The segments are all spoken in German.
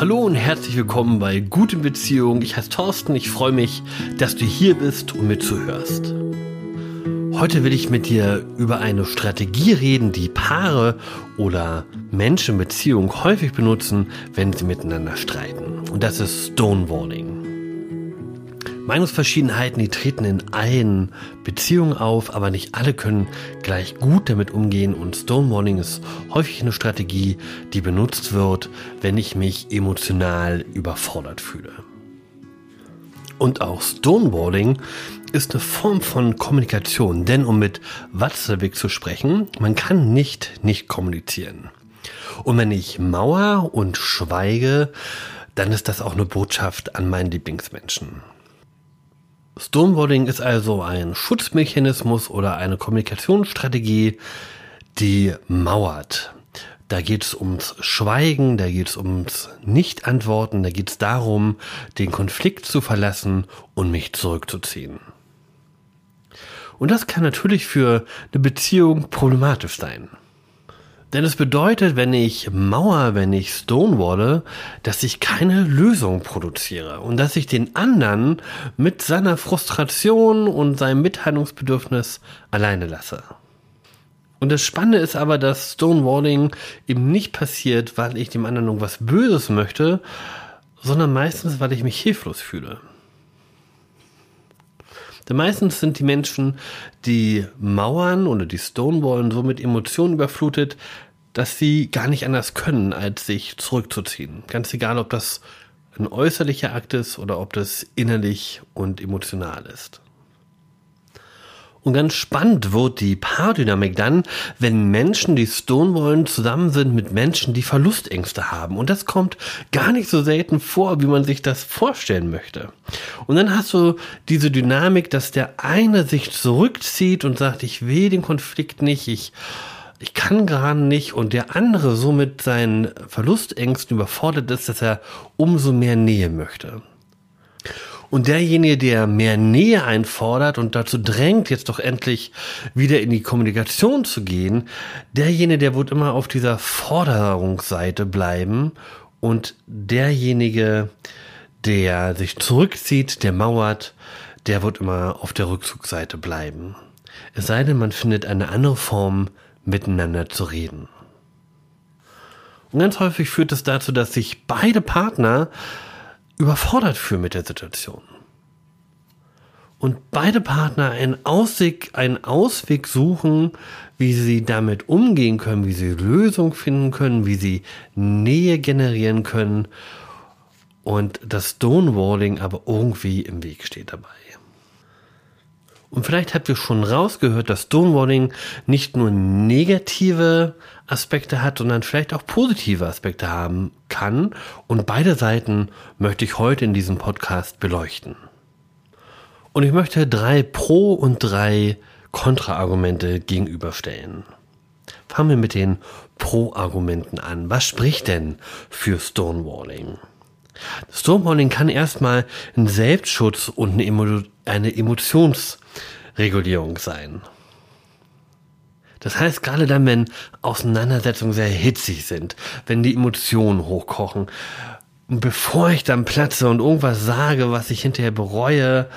Hallo und herzlich willkommen bei Gute Beziehung. Ich heiße Thorsten, ich freue mich, dass du hier bist und mir zuhörst. Heute will ich mit dir über eine Strategie reden, die Paare oder Menschen in Beziehung häufig benutzen, wenn sie miteinander streiten. Und das ist Stonewalling. Meinungsverschiedenheiten, die treten in allen Beziehungen auf, aber nicht alle können gleich gut damit umgehen und Stonewalling ist häufig eine Strategie, die benutzt wird, wenn ich mich emotional überfordert fühle. Und auch Stonewalling ist eine Form von Kommunikation, denn um mit Watzlawick zu sprechen, man kann nicht nicht kommunizieren. Und wenn ich mauer und schweige, dann ist das auch eine Botschaft an meinen Lieblingsmenschen. Stonewalling ist also ein Schutzmechanismus oder eine Kommunikationsstrategie, die mauert. Da geht es ums Schweigen, da geht es ums Nicht-Antworten, da geht es darum, den Konflikt zu verlassen und mich zurückzuziehen. Und das kann natürlich für eine Beziehung problematisch sein. Denn es bedeutet, wenn ich Mauer, wenn ich Stonewalle, dass ich keine Lösung produziere und dass ich den anderen mit seiner Frustration und seinem Mitteilungsbedürfnis alleine lasse. Und das Spannende ist aber, dass Stonewalling eben nicht passiert, weil ich dem anderen irgendwas Böses möchte, sondern meistens, weil ich mich hilflos fühle. Denn meistens sind die Menschen, die mauern oder die stonewallen, so mit Emotionen überflutet, dass sie gar nicht anders können, als sich zurückzuziehen. Ganz egal, ob das ein äußerlicher Akt ist oder ob das innerlich und emotional ist. Und ganz spannend wird die Paardynamik dann, wenn Menschen, die Stonewallen, zusammen sind mit Menschen, die Verlustängste haben. Und das kommt gar nicht so selten vor, wie man sich das vorstellen möchte. Und dann hast du diese Dynamik, dass der eine sich zurückzieht und sagt, ich will den Konflikt nicht, ich ich kann gerade nicht und der andere so mit seinen Verlustängsten überfordert ist, dass er umso mehr Nähe möchte. Und derjenige, der mehr Nähe einfordert und dazu drängt, jetzt doch endlich wieder in die Kommunikation zu gehen, derjenige, der wird immer auf dieser Forderungsseite bleiben und derjenige, der sich zurückzieht, der mauert, der wird immer auf der Rückzugsseite bleiben. Es sei denn, man findet eine andere Form, miteinander zu reden. Und ganz häufig führt es dazu, dass sich beide Partner überfordert fühlen mit der Situation. Und beide Partner einen Ausweg, einen Ausweg suchen, wie sie damit umgehen können, wie sie Lösung finden können, wie sie Nähe generieren können. Und das Stonewalling aber irgendwie im Weg steht dabei. Und vielleicht habt ihr schon rausgehört, dass Stonewalling nicht nur negative Aspekte hat, sondern vielleicht auch positive Aspekte haben kann. Und beide Seiten möchte ich heute in diesem Podcast beleuchten. Und ich möchte drei Pro- und drei Kontraargumente gegenüberstellen. Fangen wir mit den Pro-Argumenten an. Was spricht denn für Stonewalling? Stonewalling kann erstmal ein Selbstschutz und eine, Emo eine Emotionsregulierung sein. Das heißt, gerade dann, wenn Auseinandersetzungen sehr hitzig sind, wenn die Emotionen hochkochen, bevor ich dann platze und irgendwas sage, was ich hinterher bereue,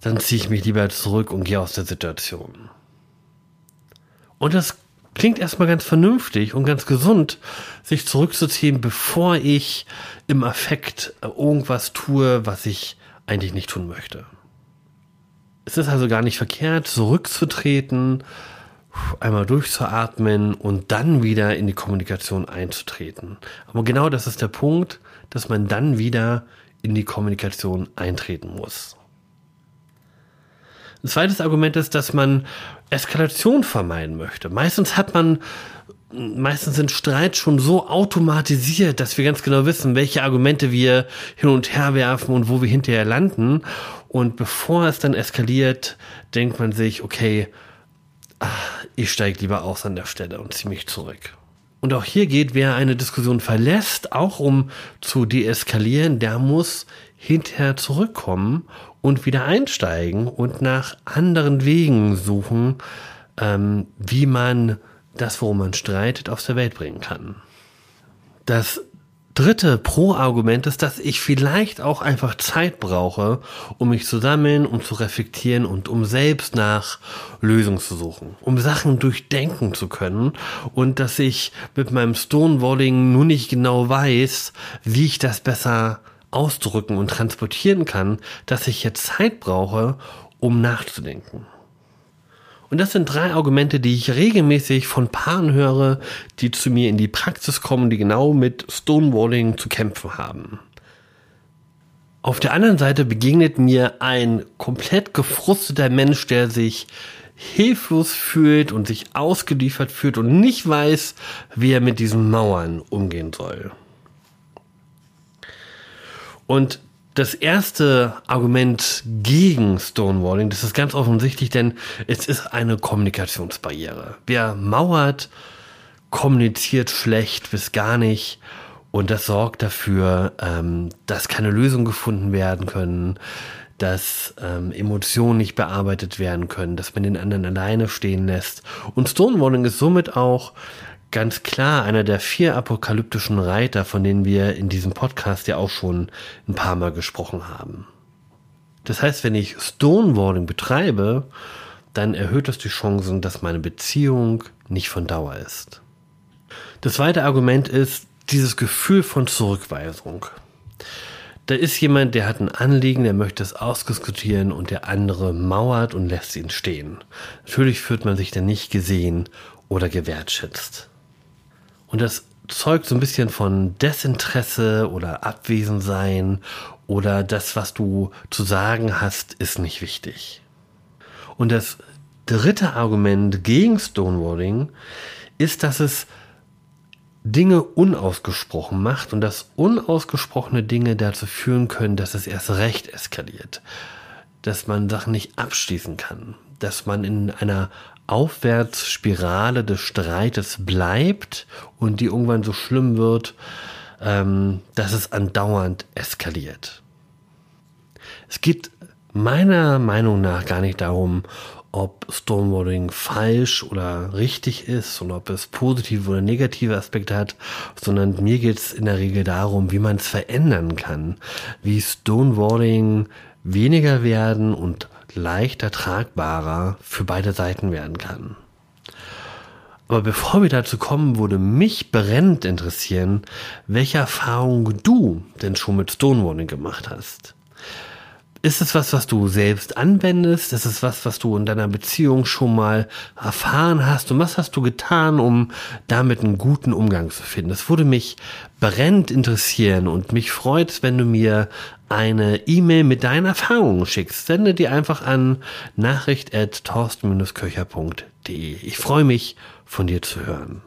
dann ziehe ich mich lieber zurück und gehe aus der Situation. Und das klingt erstmal ganz vernünftig und ganz gesund, sich zurückzuziehen, bevor ich im Affekt irgendwas tue, was ich eigentlich nicht tun möchte. Es ist also gar nicht verkehrt, zurückzutreten, einmal durchzuatmen und dann wieder in die Kommunikation einzutreten. Aber genau das ist der Punkt, dass man dann wieder in die Kommunikation eintreten muss. Ein zweites Argument ist, dass man Eskalation vermeiden möchte. Meistens hat man meistens sind Streits schon so automatisiert, dass wir ganz genau wissen, welche Argumente wir hin und her werfen und wo wir hinterher landen. Und bevor es dann eskaliert, denkt man sich, okay, ach, ich steige lieber aus an der Stelle und ziehe mich zurück. Und auch hier geht, wer eine Diskussion verlässt, auch um zu deeskalieren, der muss hinterher zurückkommen und wieder einsteigen und nach anderen Wegen suchen, ähm, wie man das, worum man streitet, aus der Welt bringen kann. Das dritte Pro-Argument ist, dass ich vielleicht auch einfach Zeit brauche, um mich zu sammeln, um zu reflektieren und um selbst nach Lösungen zu suchen, um Sachen durchdenken zu können und dass ich mit meinem Stonewalling nur nicht genau weiß, wie ich das besser ausdrücken und transportieren kann, dass ich jetzt Zeit brauche, um nachzudenken. Und das sind drei Argumente, die ich regelmäßig von Paaren höre, die zu mir in die Praxis kommen, die genau mit Stonewalling zu kämpfen haben. Auf der anderen Seite begegnet mir ein komplett gefrusteter Mensch, der sich hilflos fühlt und sich ausgeliefert fühlt und nicht weiß, wie er mit diesen Mauern umgehen soll. Und das erste Argument gegen Stonewalling, das ist ganz offensichtlich, denn es ist eine Kommunikationsbarriere. Wer mauert, kommuniziert schlecht bis gar nicht und das sorgt dafür, ähm, dass keine Lösungen gefunden werden können, dass ähm, Emotionen nicht bearbeitet werden können, dass man den anderen alleine stehen lässt. Und Stonewalling ist somit auch ganz klar einer der vier apokalyptischen Reiter, von denen wir in diesem Podcast ja auch schon ein paar Mal gesprochen haben. Das heißt, wenn ich Stonewalling betreibe, dann erhöht das die Chancen, dass meine Beziehung nicht von Dauer ist. Das zweite Argument ist dieses Gefühl von Zurückweisung. Da ist jemand, der hat ein Anliegen, der möchte es ausdiskutieren und der andere mauert und lässt ihn stehen. Natürlich fühlt man sich dann nicht gesehen oder gewertschätzt. Und das zeugt so ein bisschen von Desinteresse oder Abwesensein oder das, was du zu sagen hast, ist nicht wichtig. Und das dritte Argument gegen Stonewalling ist, dass es Dinge unausgesprochen macht und dass unausgesprochene Dinge dazu führen können, dass es erst recht eskaliert, dass man Sachen nicht abschließen kann, dass man in einer Aufwärtsspirale des Streites bleibt und die irgendwann so schlimm wird, ähm, dass es andauernd eskaliert. Es geht meiner Meinung nach gar nicht darum, ob Stonewalling falsch oder richtig ist und ob es positive oder negative Aspekte hat, sondern mir geht es in der Regel darum, wie man es verändern kann, wie Stonewalling weniger werden und leichter tragbarer für beide Seiten werden kann. Aber bevor wir dazu kommen, würde mich brennend interessieren, welche Erfahrungen du denn schon mit Stonewalling gemacht hast. Ist es was, was du selbst anwendest? Ist es was, was du in deiner Beziehung schon mal erfahren hast? Und was hast du getan, um damit einen guten Umgang zu finden? Das würde mich brennend interessieren und mich freut, wenn du mir eine E-Mail mit deinen Erfahrungen schickst. Sende die einfach an nachricht.torsten-köcher.de. Ich freue mich, von dir zu hören.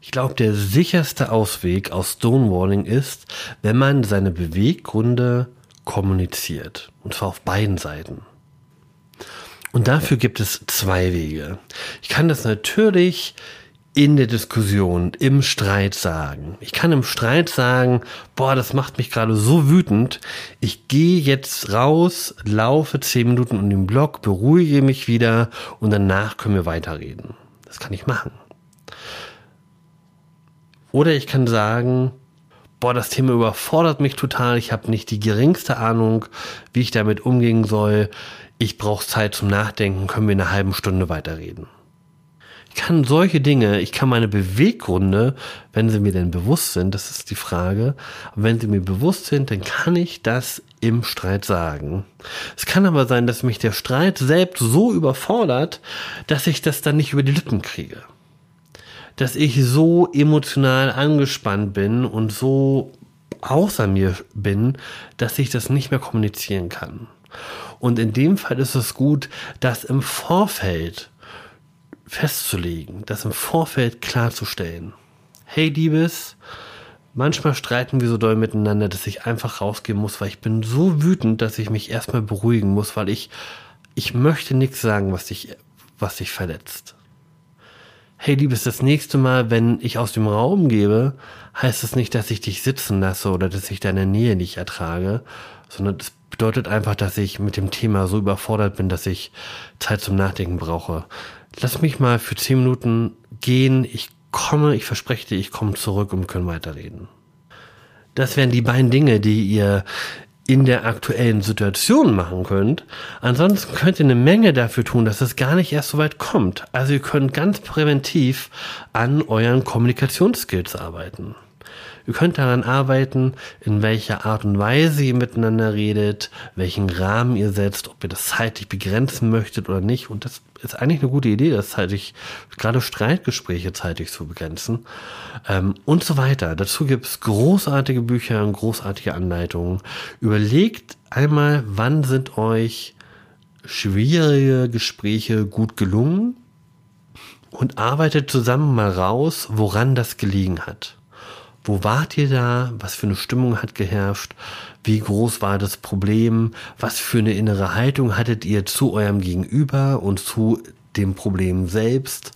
Ich glaube, der sicherste Ausweg aus Stonewalling ist, wenn man seine Beweggründe kommuniziert. Und zwar auf beiden Seiten. Und dafür gibt es zwei Wege. Ich kann das natürlich in der Diskussion, im Streit sagen. Ich kann im Streit sagen, boah, das macht mich gerade so wütend. Ich gehe jetzt raus, laufe zehn Minuten um den Block, beruhige mich wieder und danach können wir weiterreden. Das kann ich machen. Oder ich kann sagen, boah, das Thema überfordert mich total, ich habe nicht die geringste Ahnung, wie ich damit umgehen soll. Ich brauche Zeit zum Nachdenken, können wir in einer halben Stunde weiterreden. Ich kann solche Dinge, ich kann meine Beweggründe, wenn sie mir denn bewusst sind, das ist die Frage, wenn sie mir bewusst sind, dann kann ich das im Streit sagen. Es kann aber sein, dass mich der Streit selbst so überfordert, dass ich das dann nicht über die Lippen kriege dass ich so emotional angespannt bin und so außer mir bin, dass ich das nicht mehr kommunizieren kann. Und in dem Fall ist es gut, das im Vorfeld festzulegen, das im Vorfeld klarzustellen. Hey, Liebes, manchmal streiten wir so doll miteinander, dass ich einfach rausgehen muss, weil ich bin so wütend, dass ich mich erstmal beruhigen muss, weil ich, ich möchte nichts sagen, was dich, was dich verletzt hey Liebes, das nächste Mal, wenn ich aus dem Raum gebe, heißt es das nicht, dass ich dich sitzen lasse oder dass ich deine Nähe nicht ertrage, sondern es bedeutet einfach, dass ich mit dem Thema so überfordert bin, dass ich Zeit zum Nachdenken brauche. Lass mich mal für zehn Minuten gehen, ich komme, ich verspreche dir, ich komme zurück und können weiterreden. Das wären die beiden Dinge, die ihr in der aktuellen Situation machen könnt. Ansonsten könnt ihr eine Menge dafür tun, dass es gar nicht erst so weit kommt. Also ihr könnt ganz präventiv an euren Kommunikationsskills arbeiten. Ihr könnt daran arbeiten, in welcher Art und Weise ihr miteinander redet, welchen Rahmen ihr setzt, ob ihr das zeitlich begrenzen möchtet oder nicht. Und das ist eigentlich eine gute Idee, das zeitlich, gerade Streitgespräche zeitlich zu begrenzen. Ähm, und so weiter. Dazu gibt es großartige Bücher und großartige Anleitungen. Überlegt einmal, wann sind euch schwierige Gespräche gut gelungen und arbeitet zusammen mal raus, woran das gelegen hat. Wo wart ihr da? Was für eine Stimmung hat geherrscht? Wie groß war das Problem? Was für eine innere Haltung hattet ihr zu eurem Gegenüber und zu dem Problem selbst?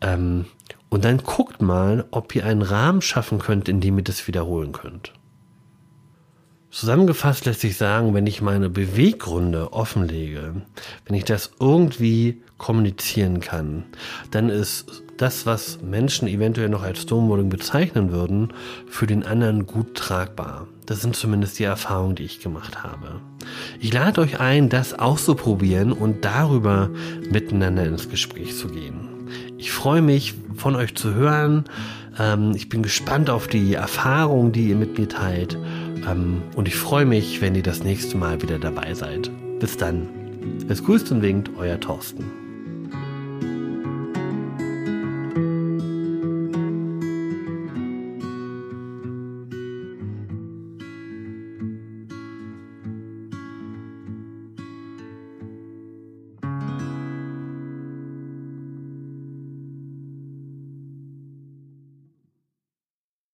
Ähm, und dann guckt mal, ob ihr einen Rahmen schaffen könnt, in dem ihr das wiederholen könnt. Zusammengefasst lässt sich sagen, wenn ich meine Beweggründe offenlege, wenn ich das irgendwie kommunizieren kann, dann ist das, was Menschen eventuell noch als Stonewalling bezeichnen würden, für den anderen gut tragbar. Das sind zumindest die Erfahrungen, die ich gemacht habe. Ich lade euch ein, das auszuprobieren und darüber miteinander ins Gespräch zu gehen. Ich freue mich, von euch zu hören. Ähm, ich bin gespannt auf die Erfahrungen, die ihr mit mir teilt. Ähm, und ich freue mich, wenn ihr das nächste Mal wieder dabei seid. Bis dann. Es grüßt und winkt, euer Thorsten.